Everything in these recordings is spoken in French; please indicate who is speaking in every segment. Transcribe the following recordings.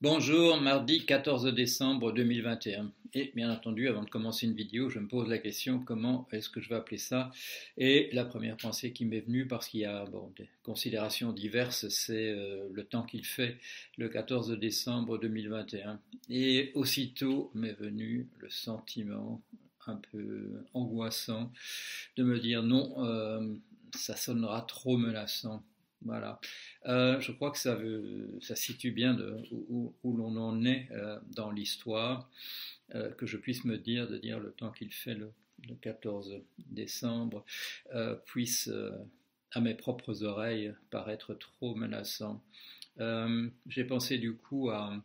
Speaker 1: Bonjour, mardi 14 décembre 2021. Et bien entendu, avant de commencer une vidéo, je me pose la question comment est-ce que je vais appeler ça? Et la première pensée qui m'est venue, parce qu'il y a des considérations diverses, c'est euh, le temps qu'il fait le 14 décembre 2021. Et aussitôt m'est venu le sentiment un peu angoissant de me dire non, euh, ça sonnera trop menaçant voilà. Euh, je crois que ça, ça situe bien où, l'on en est euh, dans l'histoire, euh, que je puisse me dire, de dire le temps qu'il fait le, 14 décembre, puisse à mes propres oreilles paraître trop menaçant. J'ai pensé du coup à,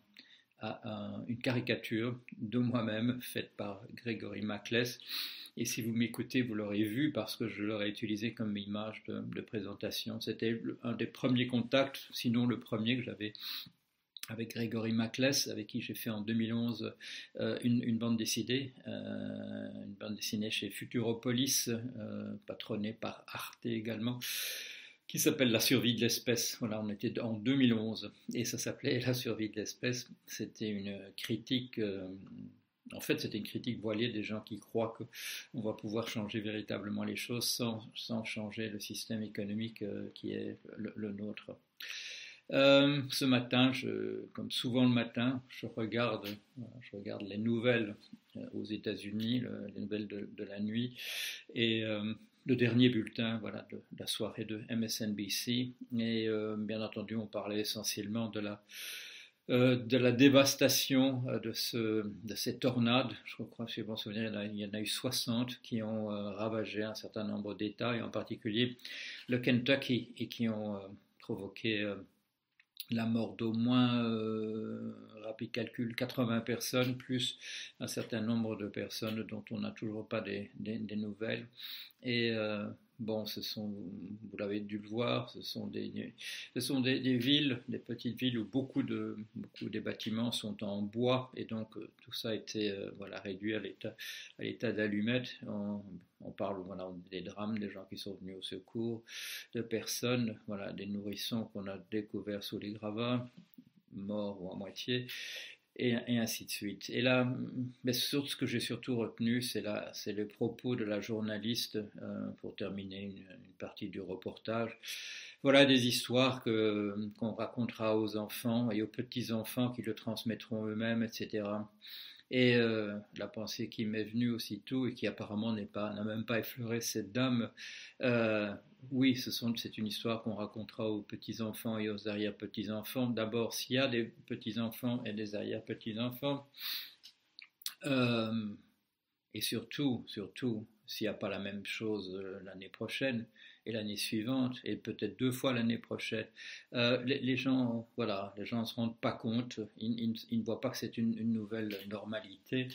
Speaker 1: à, une caricature de moi-même faite par Grégory Maclès et si vous m'écoutez, vous l'aurez vu parce que je l'aurais utilisé comme image de, présentation. C'était un des premiers contacts, sinon le premier que j'avais avec Grégory Maclès, avec qui j'ai fait en 2011 euh, une, bande dessinée, euh, une bande dessinée chez Futuropolis, euh, patronnée par Arte également, qui s'appelle La survie de l'espèce. Voilà, on était en 2011 et ça s'appelait La survie de l'espèce. C'était une critique en fait, c'était une critique voilée des gens qui croient qu'on va pouvoir changer véritablement les choses sans, changer le système économique euh, qui est le, nôtre. Euh, ce matin, comme souvent le matin, je regarde, les nouvelles euh, aux États-Unis, les nouvelles de, la nuit, et le dernier bulletin voilà, de, la soirée de MSNBC. Et bien entendu, on parlait essentiellement de la euh, de la dévastation euh, de, ce, de ces tornades. Je crois, si me souvenir, il y en a eu 60 qui ont euh, ravagé un certain nombre d'États, et en particulier le Kentucky, et qui ont provoqué la mort d'au moins, rapide calcul, 80 personnes, plus un certain nombre de personnes dont on n'a toujours pas des, nouvelles. Et Bon, ce sont, vous l'avez dû le voir, ce sont des, villes, des petites villes où beaucoup de des bâtiments sont en bois et donc euh, tout ça a été euh, réduit à l'état à l'état d'allumette. On, parle des drames, des gens qui sont venus au secours, de personnes, des nourrissons qu'on a découverts sous les gravats, morts ou à moitié et, ainsi de suite. Et là, mais ce que j'ai surtout retenu, c'est c'est le propos de la journaliste euh, pour terminer une, partie du reportage. Voilà des histoires qu'on racontera aux enfants et aux petits enfants qui le transmettront eux-mêmes, etc. Et euh, la pensée qui m'est venue aussitôt et qui apparemment n'a même pas effleuré cette dame, euh, oui, c'est une histoire qu'on racontera aux petits-enfants et aux arrière-petits-enfants. D'abord, s'il y a des petits-enfants et des arrière-petits-enfants, euh, et surtout, surtout, s'il n'y a pas la même chose l'année prochaine, et l'année suivante, et peut-être deux fois l'année prochaine. Euh, les, gens, voilà, les gens ne se rendent pas compte, ils, ne voient pas que c'est une, nouvelle normalité.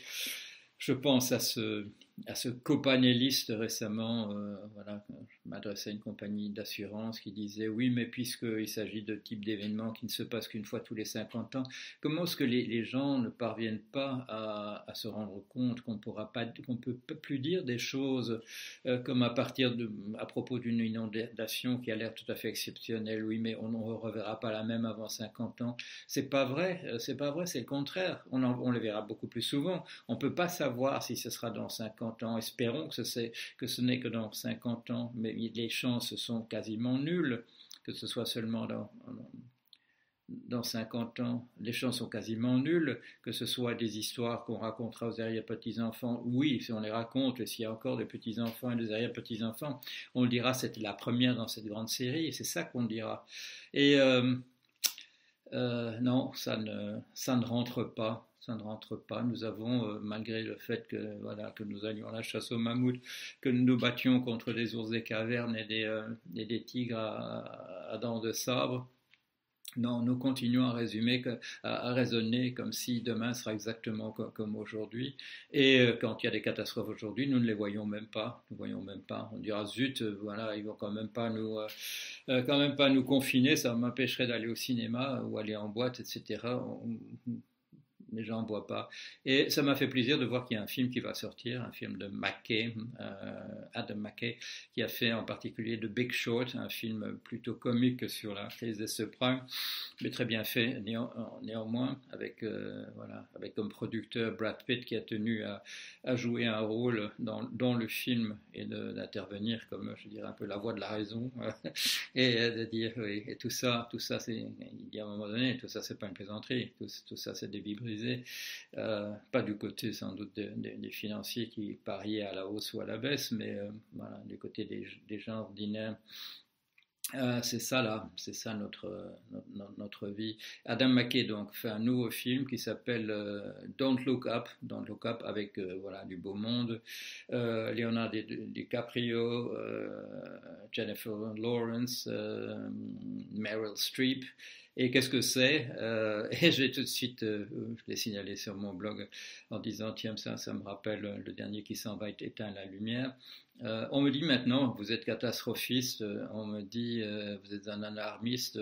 Speaker 1: Je pense à ce, à ce copanéliste récemment, euh, voilà, je m'adressais à une compagnie d'assurance qui disait oui, mais puisqu'il s'agit de type d'événements qui ne se passent qu'une fois tous les 50 ans, comment est-ce que les, gens ne parviennent pas à, se rendre compte qu'on pourra pas, peut plus dire des choses euh, comme à partir de, à propos d'une inondation qui a l'air tout à fait exceptionnelle, oui, mais on ne reverra pas la même avant 50 ans. C'est pas vrai, euh, c'est pas vrai, c'est le contraire. On, on le verra beaucoup plus souvent. On peut pas savoir si ce sera dans 50 Espérons que ce, n'est que dans 50 ans, mais les chances sont quasiment nulles que ce soit seulement dans, dans 50 ans. Les chances sont quasiment nulles que ce soit des histoires qu'on racontera aux arrière-petits-enfants. Oui, si on les raconte, s'il y a encore des petits-enfants et des arrière-petits-enfants, on le dira, c'était la première dans cette grande série, et c'est ça qu'on dira. Et euh, euh, non, ça ne, ça ne rentre pas ça ne rentre pas. Nous avons, euh, malgré le fait que, voilà, que nous allions à la chasse aux mammouths, que nous nous battions contre des ours des cavernes et des, euh, tigres à, dents de sabre, non, nous continuons à résumer, à, raisonner comme si demain sera exactement comme, aujourd'hui. Et euh, quand il y a des catastrophes aujourd'hui, nous ne les voyons même pas. Nous voyons même pas. On dira zut, voilà, ils vont quand même pas nous, quand même pas nous confiner. Ça m'empêcherait d'aller au cinéma ou aller en boîte, etc les gens ne voient pas. Et ça m'a fait plaisir de voir qu'il y a un film qui va sortir, un film de McKay, euh, Adam McKay, qui a fait en particulier The Big Short, un film plutôt comique sur la crise des subprimes, mais très bien fait néanmoins, avec, euh, voilà, avec comme producteur Brad Pitt qui a tenu à, jouer un rôle dans, le film et d'intervenir comme, je dirais, un peu la voix de la raison, et de dire, oui, et tout ça, tout ça, il y a un moment donné, tout ça, c'est pas une plaisanterie, tout, ça, c'est des vies euh, pas du côté sans doute des, financiers qui pariaient à la hausse ou à la baisse, mais euh, du côté des, des gens ordinaires euh, c'est ça là, c'est ça notre, notre, vie. Adam McKay donc fait un nouveau film qui s'appelle Don't Look Up, Don't Look Up avec voilà du beau monde, Leonardo DiCaprio, Jennifer Lawrence, Meryl Streep. Et qu'est-ce que c'est euh, Et j'ai tout de suite, euh, je l'ai signalé sur mon blog en disant tiens ça, ça me rappelle le dernier qui s'en va éteindre la lumière. Euh, on me dit maintenant, vous êtes catastrophiste, on me dit, vous êtes un alarmiste,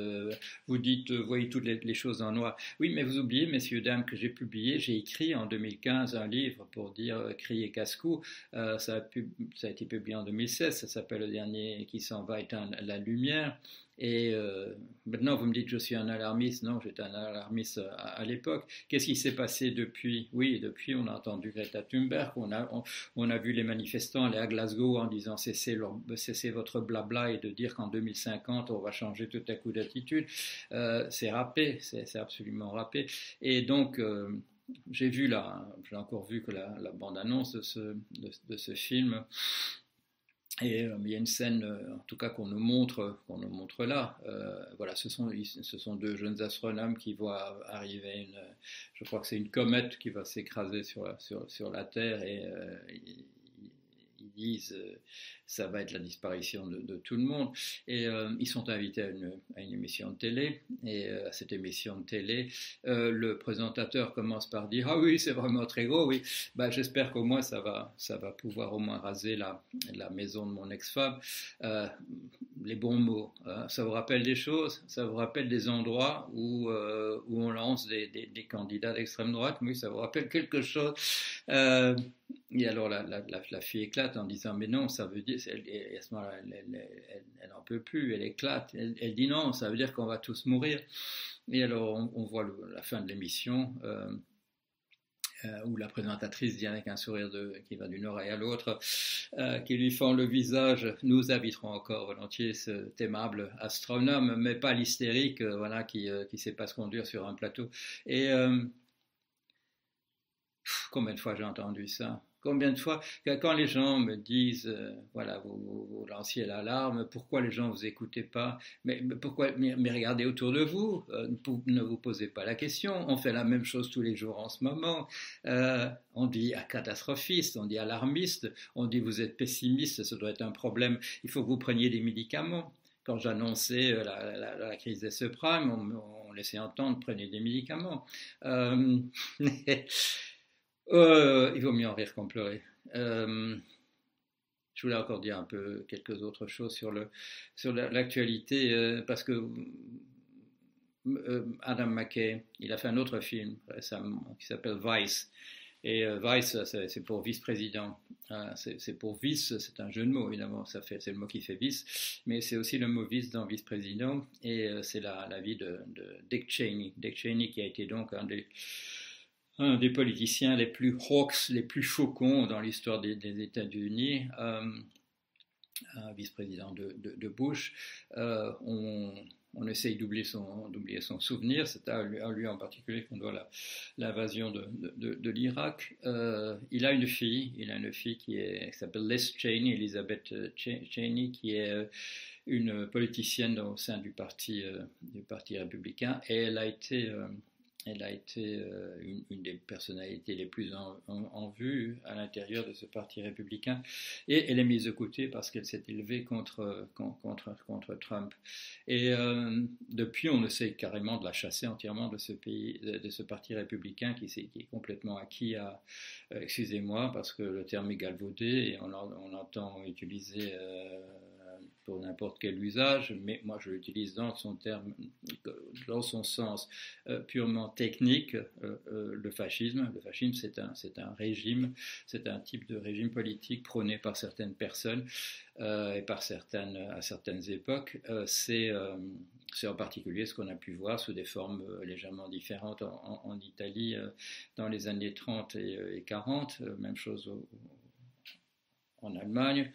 Speaker 1: vous dites, voyez toutes les, choses en noir. Oui, mais vous oubliez, messieurs, dames, que j'ai publié, j'ai écrit en 2015 un livre pour dire crier casse-cou. Ça, ça, a été publié en 2016, ça s'appelle Le dernier qui s'en va éteindre la lumière. Et euh, maintenant, vous me dites que je suis un alarmiste. Non, j'étais un alarmiste à, l'époque. Qu'est-ce qui s'est passé depuis? Oui, depuis, on a entendu Greta Thunberg, on a, on, a vu les manifestants aller à Glasgow en disant cessez, cessez votre blabla et de dire qu'en 2050, on va changer tout à coup d'attitude. Euh, c'est râpé, c'est absolument râpé. Et donc, euh, j'ai vu là, j'ai encore vu que la, bande-annonce de ce, de ce film et euh, il y a une scène, euh, en tout cas qu'on nous montre, qu'on nous montre là. Euh, voilà, ce sont, deux jeunes astronomes qui voient arriver une, je crois que c'est une comète qui va s'écraser sur, la Terre et disent euh, ça va être la disparition de, tout le monde. Et euh, ils sont invités à une, émission de télé. Et euh, à cette émission de télé, le présentateur commence par dire Ah oui, c'est vraiment très gros, oui. Bah, J'espère qu'au moins ça va, ça va pouvoir au moins raser la, la maison de mon ex-femme. les bons mots. Hein. Ça vous rappelle des choses? Ça vous rappelle des endroits où, où on lance des, des candidats d'extrême droite? Oui, ça vous rappelle quelque chose? Et alors la, fille éclate en disant mais non, ça veut dire, elle, à ce moment-là, elle n'en peut plus, elle éclate, elle, dit non, ça veut dire qu'on va tous mourir. Et alors on, voit la fin de l'émission euh, euh, où la présentatrice dit avec un sourire qui va d'une oreille à l'autre, euh, qui lui fend le visage, nous inviterons encore volontiers cet aimable astronome, mais pas l'hystérique, voilà, qui ne sait pas se conduire sur un plateau. Et Combien de fois j'ai entendu ça? Combien de fois, quand les gens me disent, euh, voilà, vous, vous, lanciez l'alarme, pourquoi les gens ne vous écoutez pas? Mais, pourquoi, mais, regardez autour de vous, euh, ne vous posez pas la question. On fait la même chose tous les jours en ce moment. Euh, on dit catastrophiste, on dit alarmiste, on dit vous êtes pessimiste, ça doit être un problème, il faut que vous preniez des médicaments. Quand j'annonçais la, crise des subprimes, on, on, laissait entendre prenez des médicaments. Euh, il vaut mieux en rire qu'en pleurer. Euh, je voulais encore dire un peu quelques autres choses sur le sur l'actualité euh, parce que Adam McKay, il a fait un autre film récemment qui s'appelle Vice. Et Vice, c'est pour vice-président. c'est pour vice, c'est un jeu de mots évidemment. Ça fait, c'est le mot qui fait vice, mais c'est aussi le mot vice dans vice-président. Et c'est la, la, vie de, de, Dick Cheney. Dick Cheney qui a été donc un des un des politiciens les plus hawks, les plus faucons dans l'histoire des, États-Unis, euh, vice-président de, Bush. Euh, on, essaye d'oublier son, souvenir, c'est à, lui en particulier qu'on doit l'invasion de, l'Irak. Euh, il a une fille, il a une fille qui s'appelle Les Cheney, Elizabeth Cheney, qui est une politicienne au sein du parti, du parti républicain, et elle a été elle a été euh, une, des personnalités les plus en, vue à l'intérieur de ce parti républicain et elle est mise de côté parce qu'elle s'est élevée contre, contre, contre Trump. Et euh, depuis, on essaie carrément de la chasser entièrement de ce pays, de, ce parti républicain qui, est, complètement acquis à, euh, excusez-moi, parce que le terme est galvaudé et on, on entend utiliser pour n'importe quel usage, mais moi je l'utilise dans son terme, dans son sens euh, purement technique. Euh, euh, le fascisme, le fascisme, c'est un, c'est un régime, c'est un type de régime politique prôné par certaines personnes et par certaines, à certaines époques. c'est, c'est en particulier ce qu'on a pu voir sous des formes légèrement différentes en, Italie dans les années 30 et, 40, même chose en Allemagne.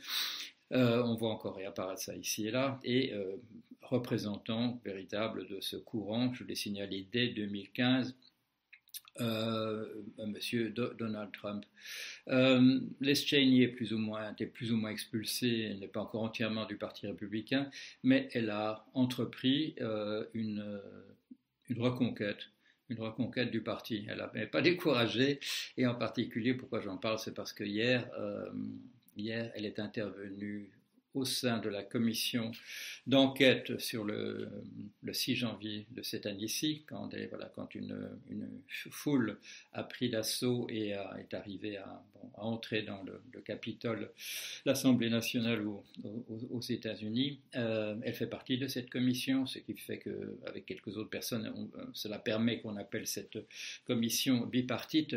Speaker 1: Euh, on voit encore réapparaître ça ici et là. Et euh, représentant véritable de ce courant, je l'ai signalé dès 2015, euh, Monsieur Donald Trump. Les Cheney est plus ou moins, était plus ou moins expulsée, elle n'est pas encore entièrement du Parti républicain, mais elle a entrepris une, une reconquête une reconquête du parti. Elle n'a pas découragé, et en particulier, pourquoi j'en parle, c'est parce que hier, Hier, elle est intervenue au sein de la commission d'enquête sur le, 6 janvier de cette année-ci, quand, voilà, quand une, foule a pris l'assaut et est arrivée à, entrer dans le, Capitole, l'Assemblée nationale aux, États-Unis. Euh, elle fait partie de cette commission, ce qui fait qu'avec quelques autres personnes, cela permet qu'on appelle cette commission bipartite.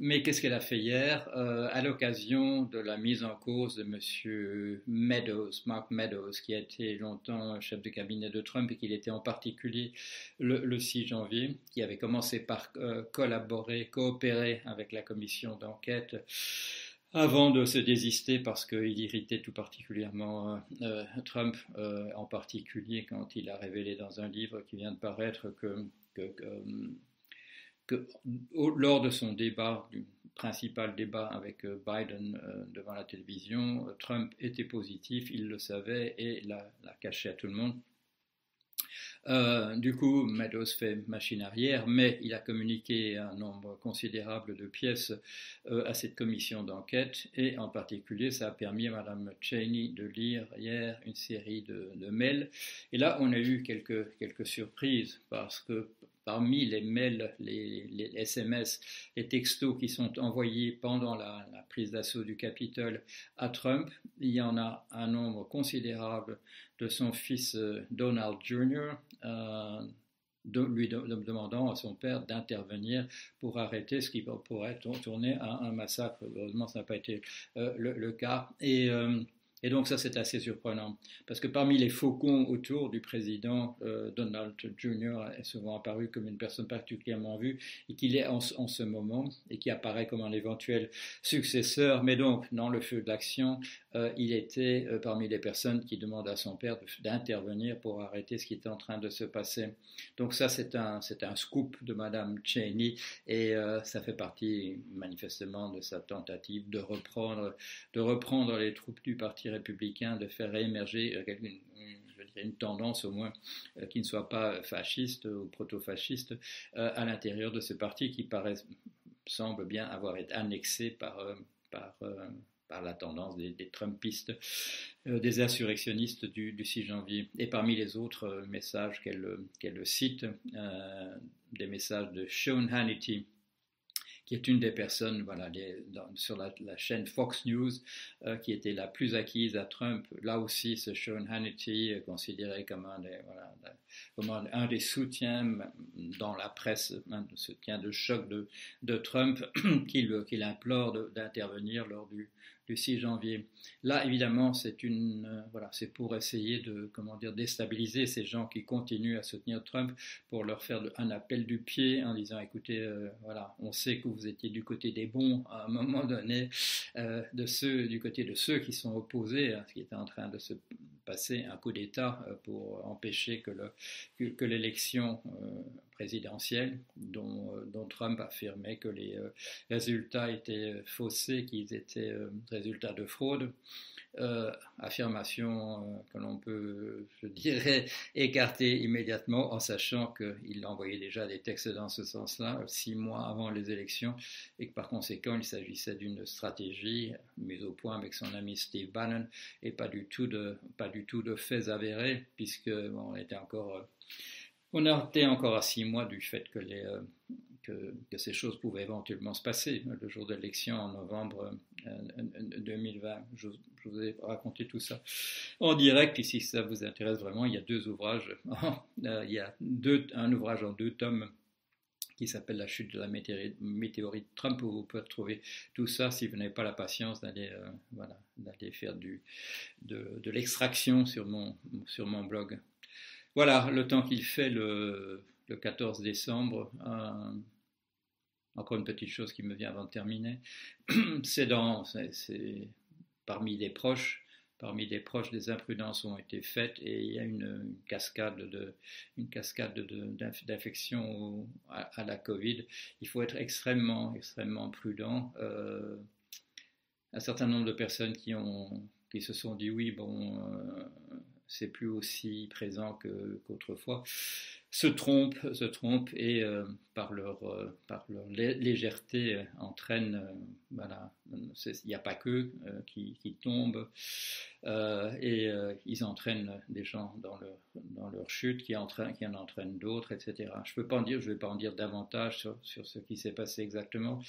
Speaker 1: Mais qu'est-ce qu'elle a fait hier? Euh, à l'occasion de la mise en cause de M. Meadows, Mark Meadows, qui a été longtemps chef de cabinet de Trump et qui était en particulier le, 6 janvier, qui avait commencé par euh, collaborer, coopérer avec la commission d'enquête avant de se désister parce qu'il irritait tout particulièrement euh, Trump, en particulier quand il a révélé dans un livre qui vient de paraître que, lors de son débat, du principal débat avec euh, Biden euh, devant la télévision, euh, Trump était positif, il le savait et l'a caché à tout le monde. Du coup, Meadows fait machine arrière, mais il a communiqué un nombre considérable de pièces à cette commission d'enquête, et en particulier, ça a permis à Mme Cheney de lire hier une série de, de, mails. Et là, on a eu quelques surprises, parce que parmi les mails, les, SMS, les textos qui sont envoyés pendant la, prise d'assaut du Capitole à Trump, il y en a un nombre considérable de son fils euh, Donald Jr. Euh, lui demandant à son père d'intervenir pour arrêter ce qui pourrait tourner à un massacre. Heureusement, ça n'a pas été euh, le, cas. Et et donc ça, c'est assez surprenant, parce que parmi les faucons autour du président, euh, Donald Jr. est souvent apparu comme une personne particulièrement vue, et qu'il est en, ce moment, et qui apparaît comme un éventuel successeur, mais donc dans le feu de l'action, euh, il était euh, parmi les personnes qui demandent à son père d'intervenir pour arrêter ce qui est en train de se passer. Donc ça, c'est un, un scoop de Madame Cheney, et ça fait partie manifestement de sa tentative de reprendre, de reprendre les troupes du parti républicain de faire réémerger euh, une, tendance au moins euh, qui ne soit pas fasciste ou proto-fasciste euh, à l'intérieur de ce parti qui semble bien avoir été annexé par la tendance des, Trumpistes, des insurrectionnistes du, 6 janvier. Et parmi les autres messages qu'elle cite, des messages de Sean Hannity, qui est une des personnes voilà, sur la, chaîne Fox News euh, qui était la plus acquise à Trump. Là aussi, ce Sean Hannity est considéré comme un des, voilà, un, des soutiens dans la presse, un soutien de choc de, de Trump, qu'il implore d'intervenir lors du, du 6 janvier. Là, évidemment, c'est euh, voilà, pour essayer de, comment dire, déstabiliser ces gens qui continuent à soutenir Trump, pour leur faire un appel du pied en disant, écoutez, euh, voilà, on sait que vous étiez du côté des bons à un moment donné, euh, de ceux, du côté de ceux qui sont opposés à ce qui était en train de se passer, un coup d'État pour empêcher que, le, que, l'élection présidentielle, dont, dont, Trump affirmait que les résultats étaient faussés, qu'ils étaient résultats de fraude. Euh, affirmation euh, que l'on peut, je dirais, écarter immédiatement en sachant qu'il envoyait déjà des textes dans ce sens-là six mois avant les élections et que par conséquent il s'agissait d'une stratégie mise au point avec son ami Steve Bannon et pas du tout de, pas du tout de faits avérés puisque on était encore, euh, on était encore à six mois du fait que les que, ces choses pouvaient éventuellement se passer. Le jour de l'élection en novembre 2020. Je, vous ai raconté tout ça en direct. Et si ça vous intéresse vraiment, il y a deux ouvrages. il y a un ouvrage en deux tomes qui s'appelle La chute de la météorite Trump, où vous pouvez retrouver tout ça si vous n'avez pas la patience d'aller faire de, l'extraction sur mon blog. Voilà, le temps qu'il fait le, le 14 décembre. Euh, encore une petite chose qui me vient avant de terminer. C'est dans, parmi les proches, parmi les proches, des imprudences ont été faites et il y a une, cascade cascade d'infection à, la Covid. Il faut être extrêmement, extrêmement prudent. Euh, un certain nombre de personnes qui se sont dit oui, bon, euh, c'est plus aussi présent qu'autrefois se trompent, se trompent et euh, par, leur, euh, par leur légèreté euh, entraînent, voilà, il n'y a pas qu'eux qui, qui, tombent et ils entraînent des gens dans leur, dans leur chute qui, entraînent, qui en entraînent d'autres, etc. Je peux pas en dire, je ne vais pas en dire davantage sur, sur ce qui s'est passé exactement,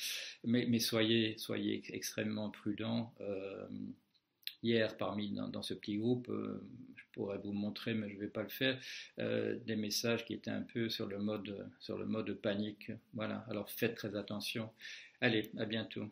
Speaker 1: mais, soyez, soyez extrêmement prudents hier parmi dans, ce petit groupe, pourrais vous montrer, mais je ne vais pas le faire, euh, des messages qui étaient un peu sur le mode sur le mode panique. Voilà. Alors faites très attention. Allez, à bientôt.